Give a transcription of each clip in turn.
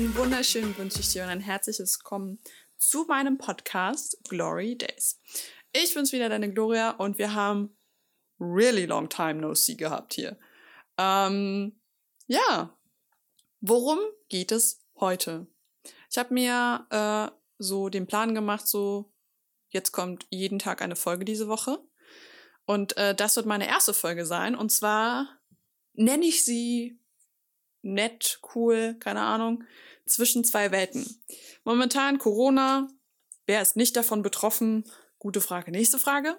einen wunderschönen wünsche ich dir und ein herzliches Willkommen zu meinem Podcast Glory Days. Ich bin's wieder, deine Gloria, und wir haben really long time no see gehabt hier. Ähm, ja, worum geht es heute? Ich habe mir äh, so den Plan gemacht, so jetzt kommt jeden Tag eine Folge diese Woche. Und äh, das wird meine erste Folge sein. Und zwar nenne ich sie nett, cool, keine Ahnung, zwischen zwei Welten. Momentan Corona, wer ist nicht davon betroffen? Gute Frage. Nächste Frage.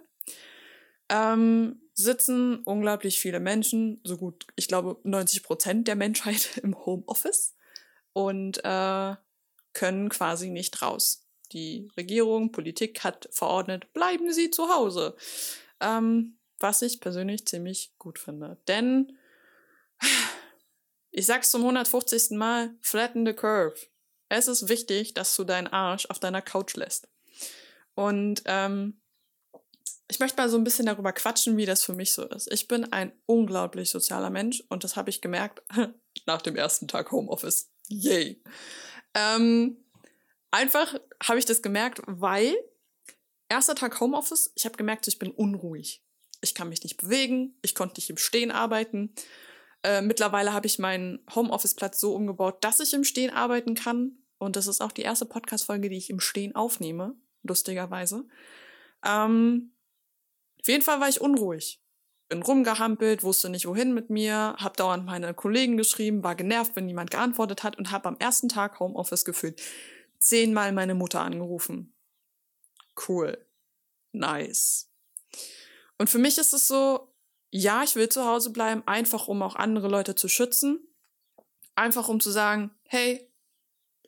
Ähm, sitzen unglaublich viele Menschen, so gut, ich glaube 90 Prozent der Menschheit im Homeoffice und äh, können quasi nicht raus. Die Regierung, Politik hat verordnet, bleiben Sie zu Hause. Ähm, was ich persönlich ziemlich gut finde. Denn ich sag's zum 150. Mal, flatten the curve. Es ist wichtig, dass du deinen Arsch auf deiner Couch lässt. Und ähm, ich möchte mal so ein bisschen darüber quatschen, wie das für mich so ist. Ich bin ein unglaublich sozialer Mensch und das habe ich gemerkt nach dem ersten Tag Homeoffice. Yay. Ähm, einfach habe ich das gemerkt, weil erster Tag Homeoffice, ich habe gemerkt, ich bin unruhig. Ich kann mich nicht bewegen, ich konnte nicht im Stehen arbeiten. Äh, mittlerweile habe ich meinen Homeoffice-Platz so umgebaut, dass ich im Stehen arbeiten kann. Und das ist auch die erste Podcast-Folge, die ich im Stehen aufnehme, lustigerweise. Ähm, auf jeden Fall war ich unruhig. Bin rumgehampelt, wusste nicht wohin mit mir, hab dauernd meine Kollegen geschrieben, war genervt, wenn niemand geantwortet hat und habe am ersten Tag Homeoffice gefühlt zehnmal meine Mutter angerufen. Cool. Nice. Und für mich ist es so, ja, ich will zu Hause bleiben, einfach um auch andere Leute zu schützen. Einfach um zu sagen, hey,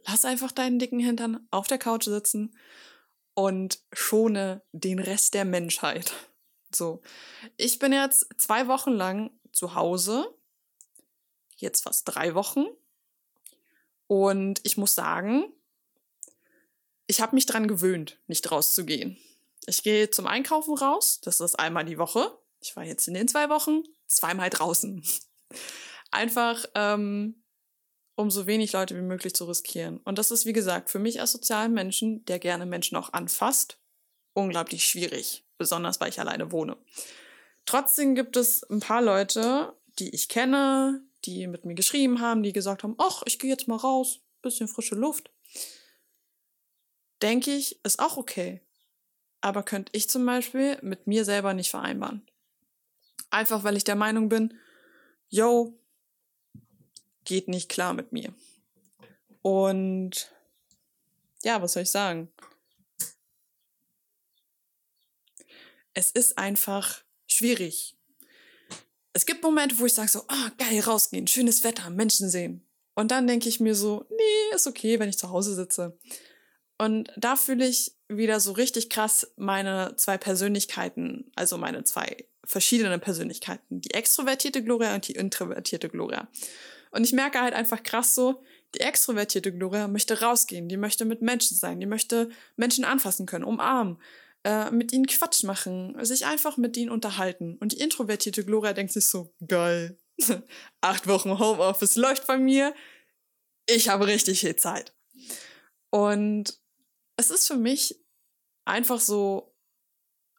lass einfach deinen dicken Hintern auf der Couch sitzen und schone den Rest der Menschheit. So. Ich bin jetzt zwei Wochen lang zu Hause. Jetzt fast drei Wochen. Und ich muss sagen, ich habe mich dran gewöhnt, nicht rauszugehen. Ich gehe zum Einkaufen raus. Das ist einmal die Woche. Ich war jetzt in den zwei Wochen zweimal draußen. Einfach, ähm, um so wenig Leute wie möglich zu riskieren. Und das ist, wie gesagt, für mich als sozialen Menschen, der gerne Menschen auch anfasst, unglaublich schwierig. Besonders, weil ich alleine wohne. Trotzdem gibt es ein paar Leute, die ich kenne, die mit mir geschrieben haben, die gesagt haben, ach, ich gehe jetzt mal raus, bisschen frische Luft. Denke ich, ist auch okay. Aber könnte ich zum Beispiel mit mir selber nicht vereinbaren. Einfach weil ich der Meinung bin, yo, geht nicht klar mit mir. Und ja, was soll ich sagen? Es ist einfach schwierig. Es gibt Momente, wo ich sage so, oh, geil, rausgehen, schönes Wetter, Menschen sehen. Und dann denke ich mir so, nee, ist okay, wenn ich zu Hause sitze. Und da fühle ich wieder so richtig krass meine zwei Persönlichkeiten, also meine zwei verschiedene Persönlichkeiten. Die extrovertierte Gloria und die introvertierte Gloria. Und ich merke halt einfach krass so, die extrovertierte Gloria möchte rausgehen, die möchte mit Menschen sein, die möchte Menschen anfassen können, umarmen, äh, mit ihnen Quatsch machen, sich einfach mit ihnen unterhalten. Und die introvertierte Gloria denkt sich so, geil, acht Wochen Homeoffice läuft bei mir, ich habe richtig viel Zeit. Und es ist für mich einfach so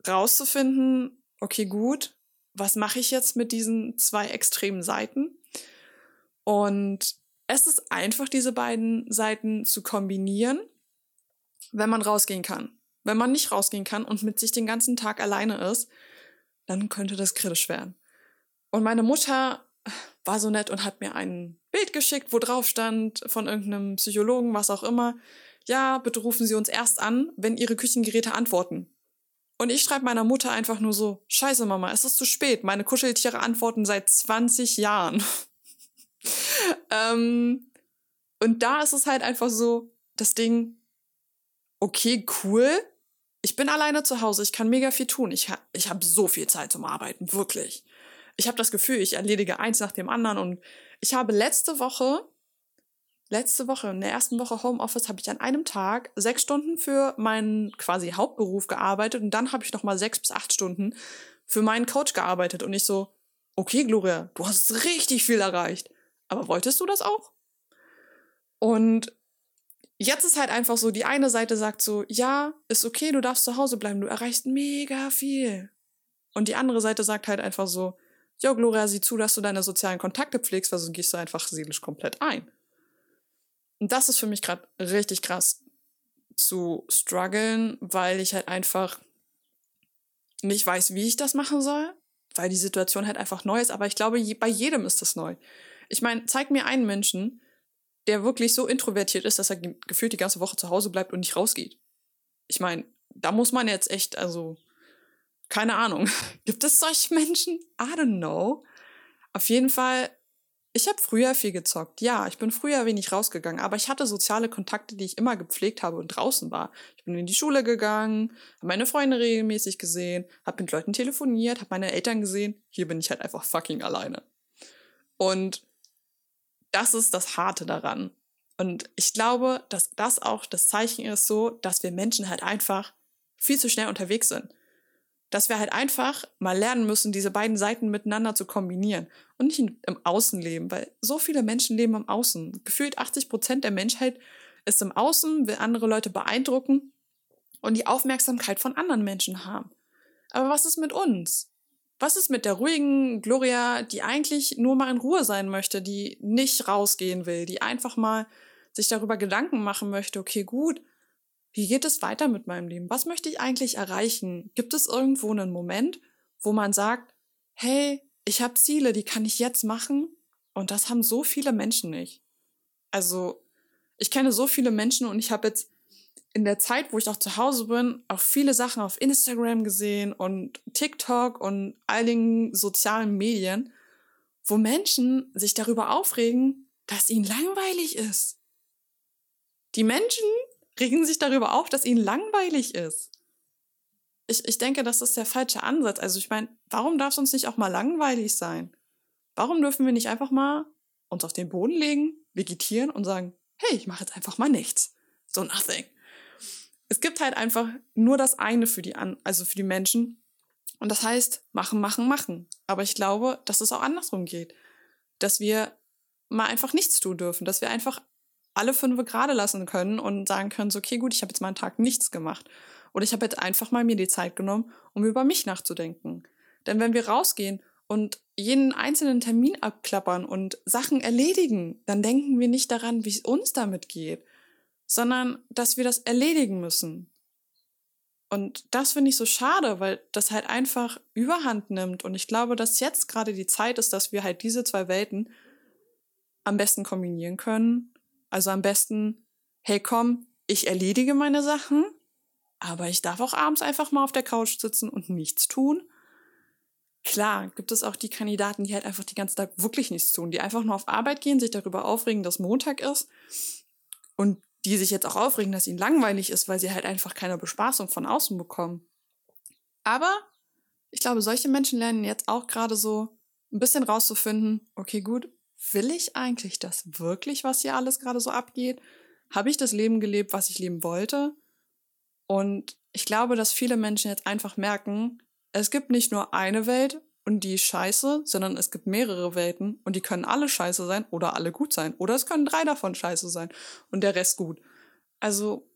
rauszufinden, okay, gut, was mache ich jetzt mit diesen zwei extremen Seiten? Und es ist einfach, diese beiden Seiten zu kombinieren, wenn man rausgehen kann. Wenn man nicht rausgehen kann und mit sich den ganzen Tag alleine ist, dann könnte das kritisch werden. Und meine Mutter war so nett und hat mir ein Bild geschickt, wo drauf stand von irgendeinem Psychologen, was auch immer. Ja, bitte rufen Sie uns erst an, wenn Ihre Küchengeräte antworten. Und ich schreibe meiner Mutter einfach nur so, scheiße Mama, es ist zu spät. Meine Kuscheltiere antworten seit 20 Jahren. ähm, und da ist es halt einfach so, das Ding, okay, cool. Ich bin alleine zu Hause, ich kann mega viel tun. Ich, ha ich habe so viel Zeit zum Arbeiten, wirklich. Ich habe das Gefühl, ich erledige eins nach dem anderen. Und ich habe letzte Woche letzte Woche, in der ersten Woche Homeoffice, habe ich an einem Tag sechs Stunden für meinen quasi Hauptberuf gearbeitet und dann habe ich noch mal sechs bis acht Stunden für meinen Coach gearbeitet und ich so, okay, Gloria, du hast richtig viel erreicht. Aber wolltest du das auch? Und jetzt ist halt einfach so, die eine Seite sagt so, ja, ist okay, du darfst zu Hause bleiben, du erreichst mega viel. Und die andere Seite sagt halt einfach so, jo, Gloria, sieh zu, dass du deine sozialen Kontakte pflegst, weil sonst gehst du einfach seelisch komplett ein. Und das ist für mich gerade richtig krass zu strugglen, weil ich halt einfach nicht weiß, wie ich das machen soll, weil die Situation halt einfach neu ist. Aber ich glaube, bei jedem ist das neu. Ich meine, zeig mir einen Menschen, der wirklich so introvertiert ist, dass er gefühlt die ganze Woche zu Hause bleibt und nicht rausgeht. Ich meine, da muss man jetzt echt, also, keine Ahnung. Gibt es solche Menschen? I don't know. Auf jeden Fall ich habe früher viel gezockt. Ja, ich bin früher wenig rausgegangen, aber ich hatte soziale Kontakte, die ich immer gepflegt habe und draußen war. Ich bin in die Schule gegangen, habe meine Freunde regelmäßig gesehen, habe mit Leuten telefoniert, habe meine Eltern gesehen. Hier bin ich halt einfach fucking alleine. Und das ist das Harte daran. Und ich glaube, dass das auch das Zeichen ist so, dass wir Menschen halt einfach viel zu schnell unterwegs sind dass wir halt einfach mal lernen müssen, diese beiden Seiten miteinander zu kombinieren und nicht im Außen leben, weil so viele Menschen leben im Außen. Gefühlt 80 Prozent der Menschheit ist im Außen, will andere Leute beeindrucken und die Aufmerksamkeit von anderen Menschen haben. Aber was ist mit uns? Was ist mit der ruhigen Gloria, die eigentlich nur mal in Ruhe sein möchte, die nicht rausgehen will, die einfach mal sich darüber Gedanken machen möchte, okay, gut, wie geht es weiter mit meinem Leben? Was möchte ich eigentlich erreichen? Gibt es irgendwo einen Moment, wo man sagt, hey, ich habe Ziele, die kann ich jetzt machen? Und das haben so viele Menschen nicht. Also, ich kenne so viele Menschen und ich habe jetzt in der Zeit, wo ich auch zu Hause bin, auch viele Sachen auf Instagram gesehen und TikTok und all den sozialen Medien, wo Menschen sich darüber aufregen, dass ihnen langweilig ist. Die Menschen regen sich darüber auf, dass ihnen langweilig ist. Ich, ich denke, das ist der falsche Ansatz. Also ich meine, warum darf es uns nicht auch mal langweilig sein? Warum dürfen wir nicht einfach mal uns auf den Boden legen, vegetieren und sagen, hey, ich mache jetzt einfach mal nichts. So nothing. Es gibt halt einfach nur das eine für die, An also für die Menschen. Und das heißt, machen, machen, machen. Aber ich glaube, dass es auch andersrum geht. Dass wir mal einfach nichts tun dürfen. Dass wir einfach alle fünf gerade lassen können und sagen können, so, okay, gut, ich habe jetzt mal einen Tag nichts gemacht. Oder ich habe jetzt einfach mal mir die Zeit genommen, um über mich nachzudenken. Denn wenn wir rausgehen und jeden einzelnen Termin abklappern und Sachen erledigen, dann denken wir nicht daran, wie es uns damit geht, sondern dass wir das erledigen müssen. Und das finde ich so schade, weil das halt einfach überhand nimmt. Und ich glaube, dass jetzt gerade die Zeit ist, dass wir halt diese zwei Welten am besten kombinieren können also am besten, hey komm, ich erledige meine Sachen, aber ich darf auch abends einfach mal auf der Couch sitzen und nichts tun. Klar, gibt es auch die Kandidaten, die halt einfach die ganze Tag wirklich nichts tun, die einfach nur auf Arbeit gehen, sich darüber aufregen, dass Montag ist und die sich jetzt auch aufregen, dass ihnen langweilig ist, weil sie halt einfach keine Bespaßung von außen bekommen. Aber ich glaube, solche Menschen lernen jetzt auch gerade so ein bisschen rauszufinden, okay, gut, will ich eigentlich das wirklich, was hier alles gerade so abgeht? Habe ich das Leben gelebt, was ich leben wollte? Und ich glaube, dass viele Menschen jetzt einfach merken, es gibt nicht nur eine Welt und die ist scheiße, sondern es gibt mehrere Welten und die können alle scheiße sein oder alle gut sein. Oder es können drei davon scheiße sein und der Rest gut. Also,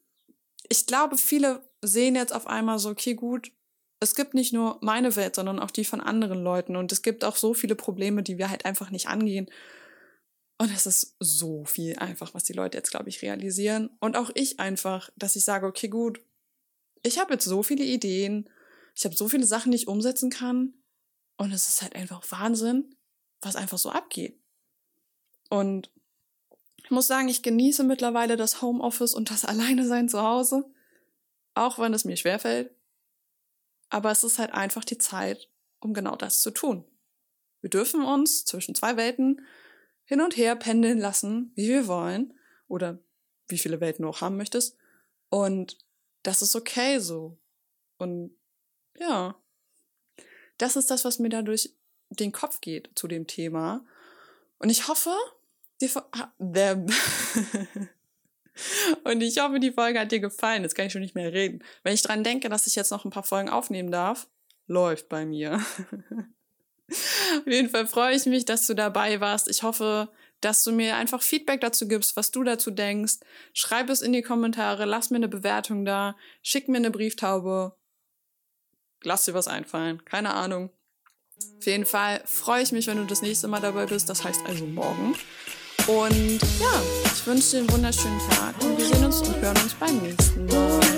ich glaube, viele sehen jetzt auf einmal so, okay, gut, es gibt nicht nur meine Welt, sondern auch die von anderen Leuten. Und es gibt auch so viele Probleme, die wir halt einfach nicht angehen. Und es ist so viel einfach, was die Leute jetzt, glaube ich, realisieren. Und auch ich einfach, dass ich sage, okay, gut, ich habe jetzt so viele Ideen, ich habe so viele Sachen, die ich umsetzen kann. Und es ist halt einfach Wahnsinn, was einfach so abgeht. Und ich muss sagen, ich genieße mittlerweile das Homeoffice und das Alleine sein zu Hause. Auch wenn es mir schwerfällt. Aber es ist halt einfach die Zeit, um genau das zu tun. Wir dürfen uns zwischen zwei Welten hin und her pendeln lassen, wie wir wollen oder wie viele Welten du auch haben möchtest. Und das ist okay so. Und ja, das ist das, was mir da durch den Kopf geht zu dem Thema. Und ich hoffe, der Und ich hoffe, die Folge hat dir gefallen. Jetzt kann ich schon nicht mehr reden. Wenn ich dran denke, dass ich jetzt noch ein paar Folgen aufnehmen darf, läuft bei mir. Auf jeden Fall freue ich mich, dass du dabei warst. Ich hoffe, dass du mir einfach Feedback dazu gibst, was du dazu denkst. Schreib es in die Kommentare, lass mir eine Bewertung da, schick mir eine Brieftaube. Lass dir was einfallen, keine Ahnung. Auf jeden Fall freue ich mich, wenn du das nächste Mal dabei bist, das heißt also morgen. Und ja, wünsche dir einen wunderschönen Tag und wir sehen uns und hören uns beim nächsten Mal.